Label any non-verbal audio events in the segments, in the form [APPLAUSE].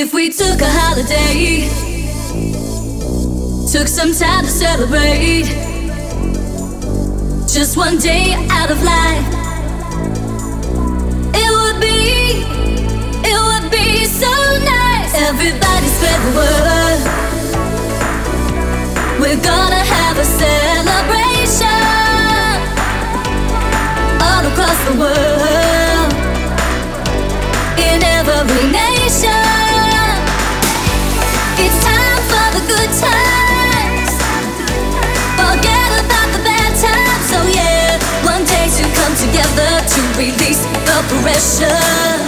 If we took a holiday, took some time to celebrate, just one day out of life, it would be, it would be so nice. Everybody spread the word. We're gonna have a celebration all across the world in every nation. expression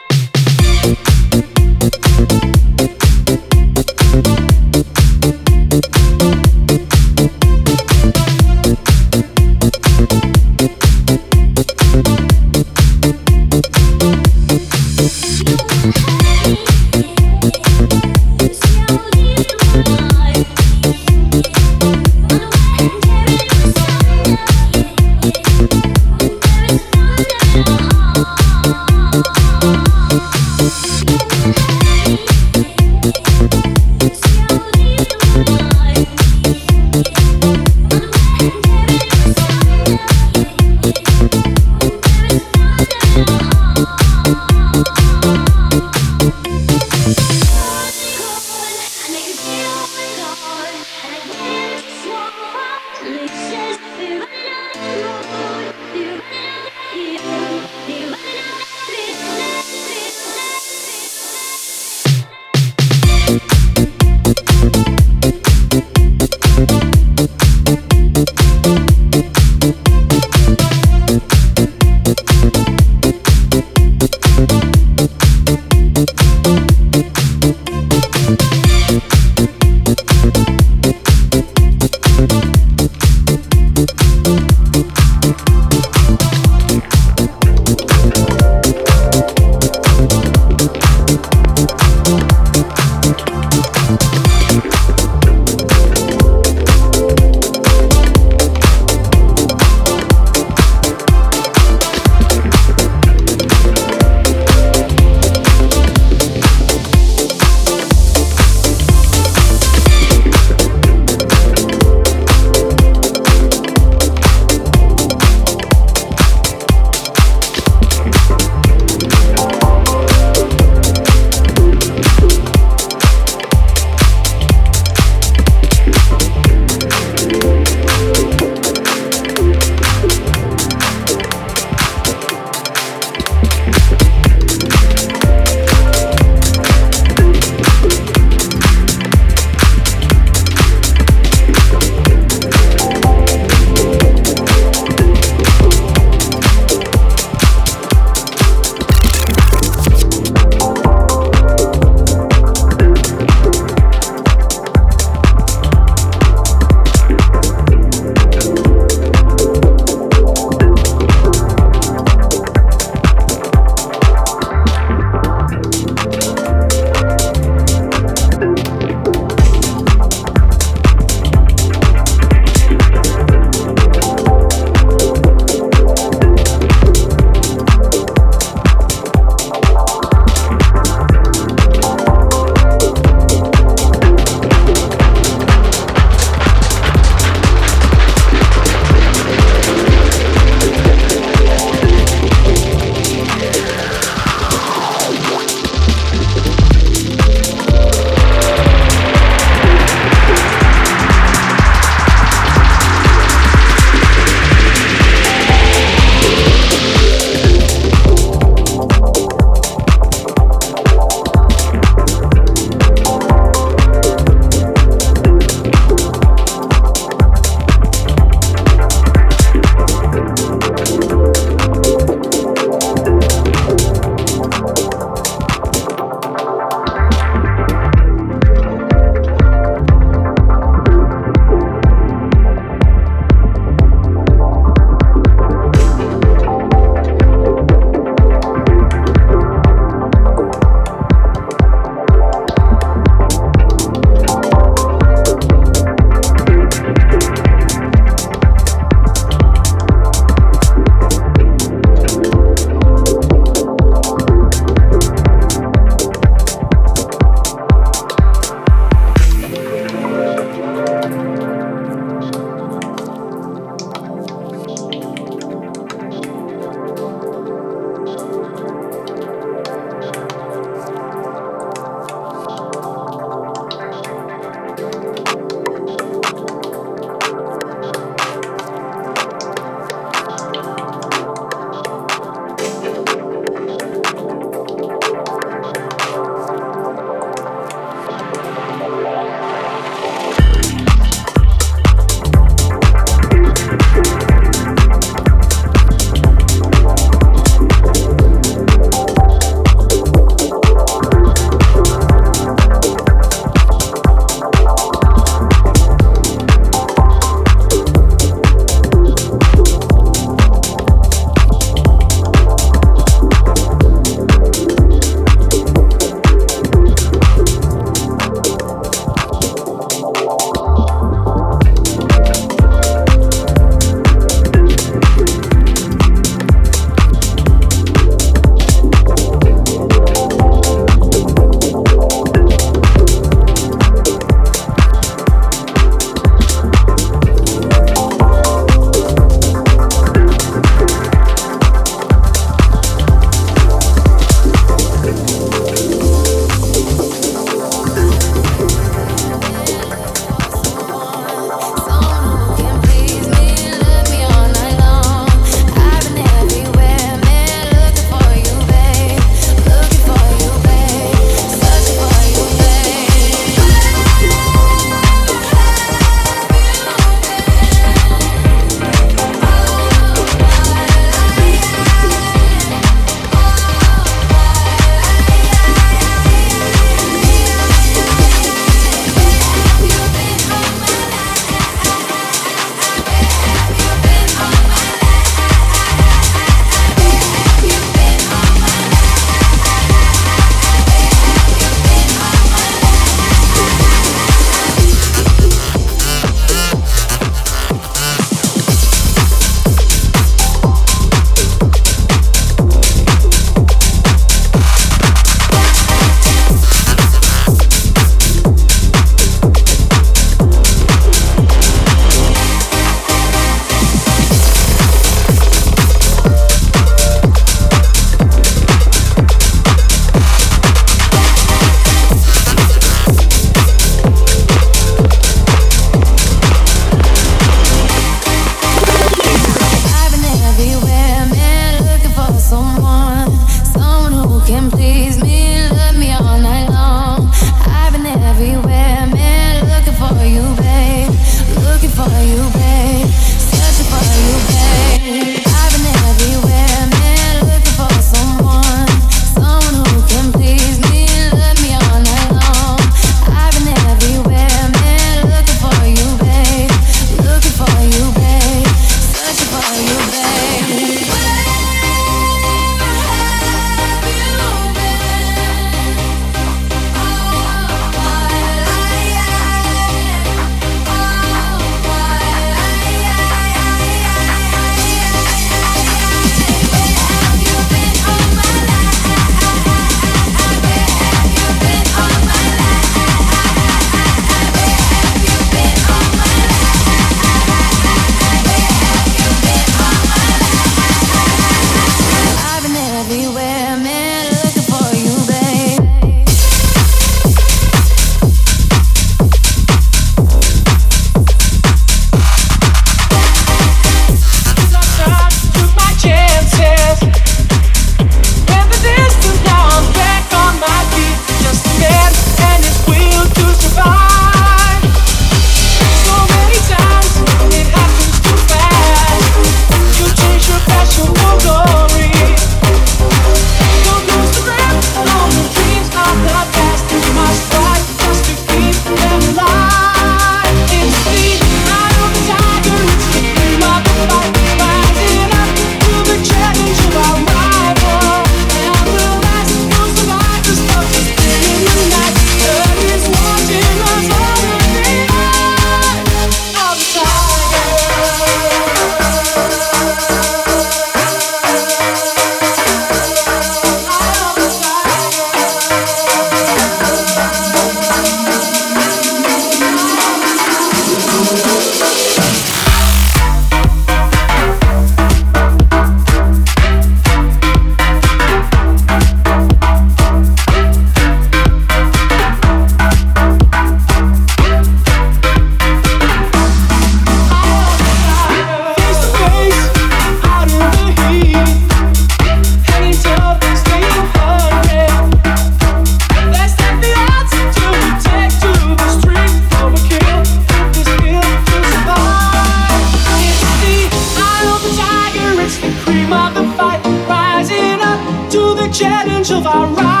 my fight, rising up to the challenge of our rise.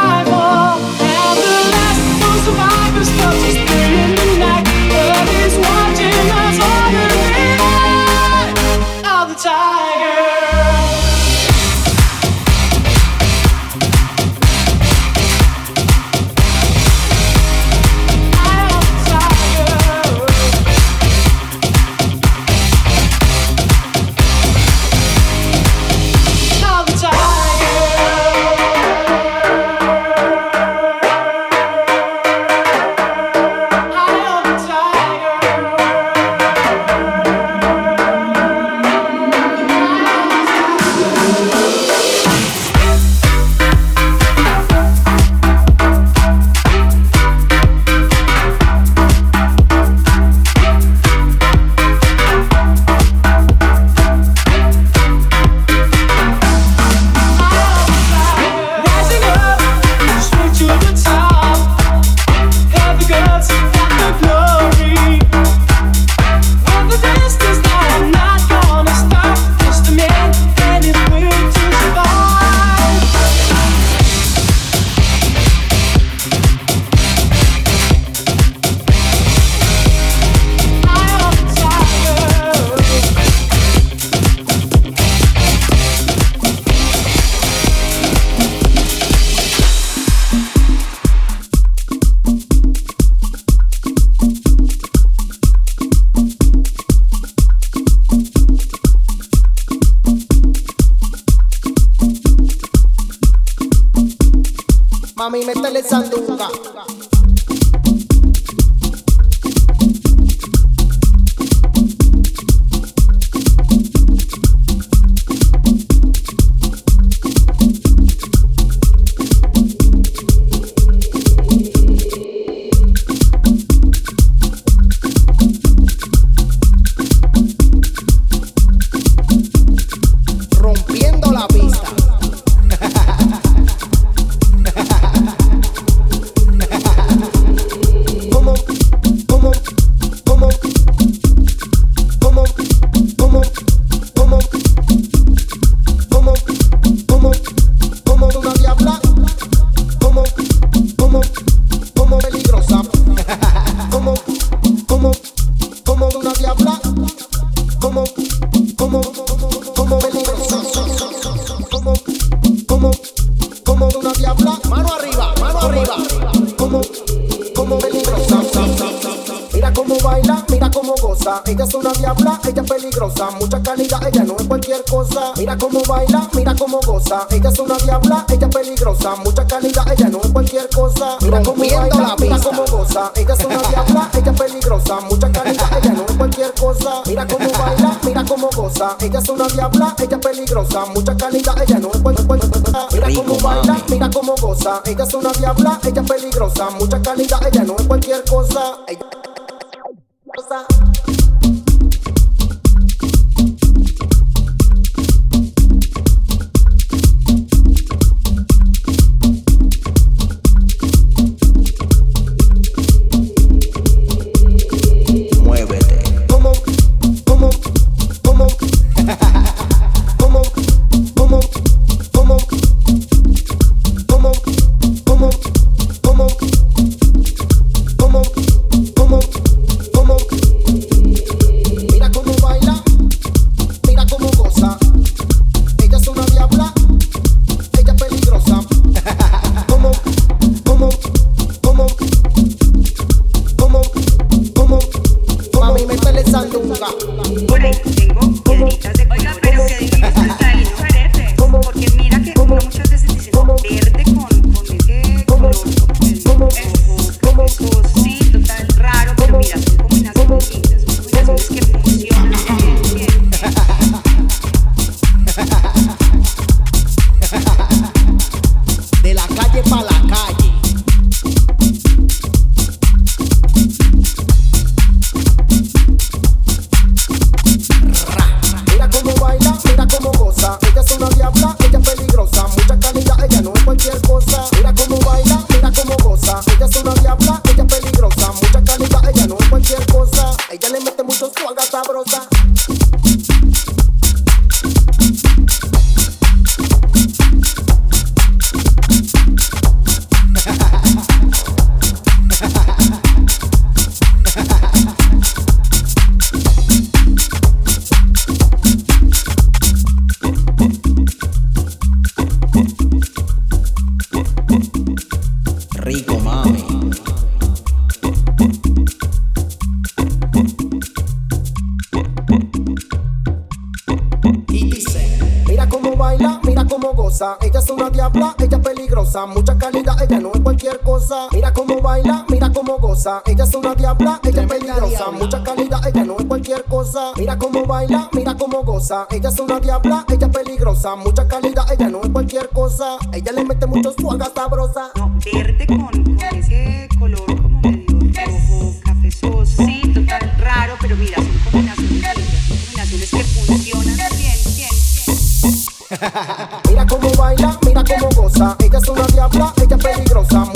Ella es una diabla, ella es peligrosa. Mucha calidad, ella no es cualquier cosa. Mira cómo baila, mira cómo goza. Ella es una diabla, ella es peligrosa. Mucha calidad, ella no es cualquier cosa. Ella le mete mucho suaga sabrosa. No, verde con, con ese color como medio rojo, cafezoso. Sí, total raro, pero mira, son combinaciones, son combinaciones que funcionan bien, bien, bien. [LAUGHS] mira cómo baila, mira cómo goza. Ella es una diabla, ella es peligrosa.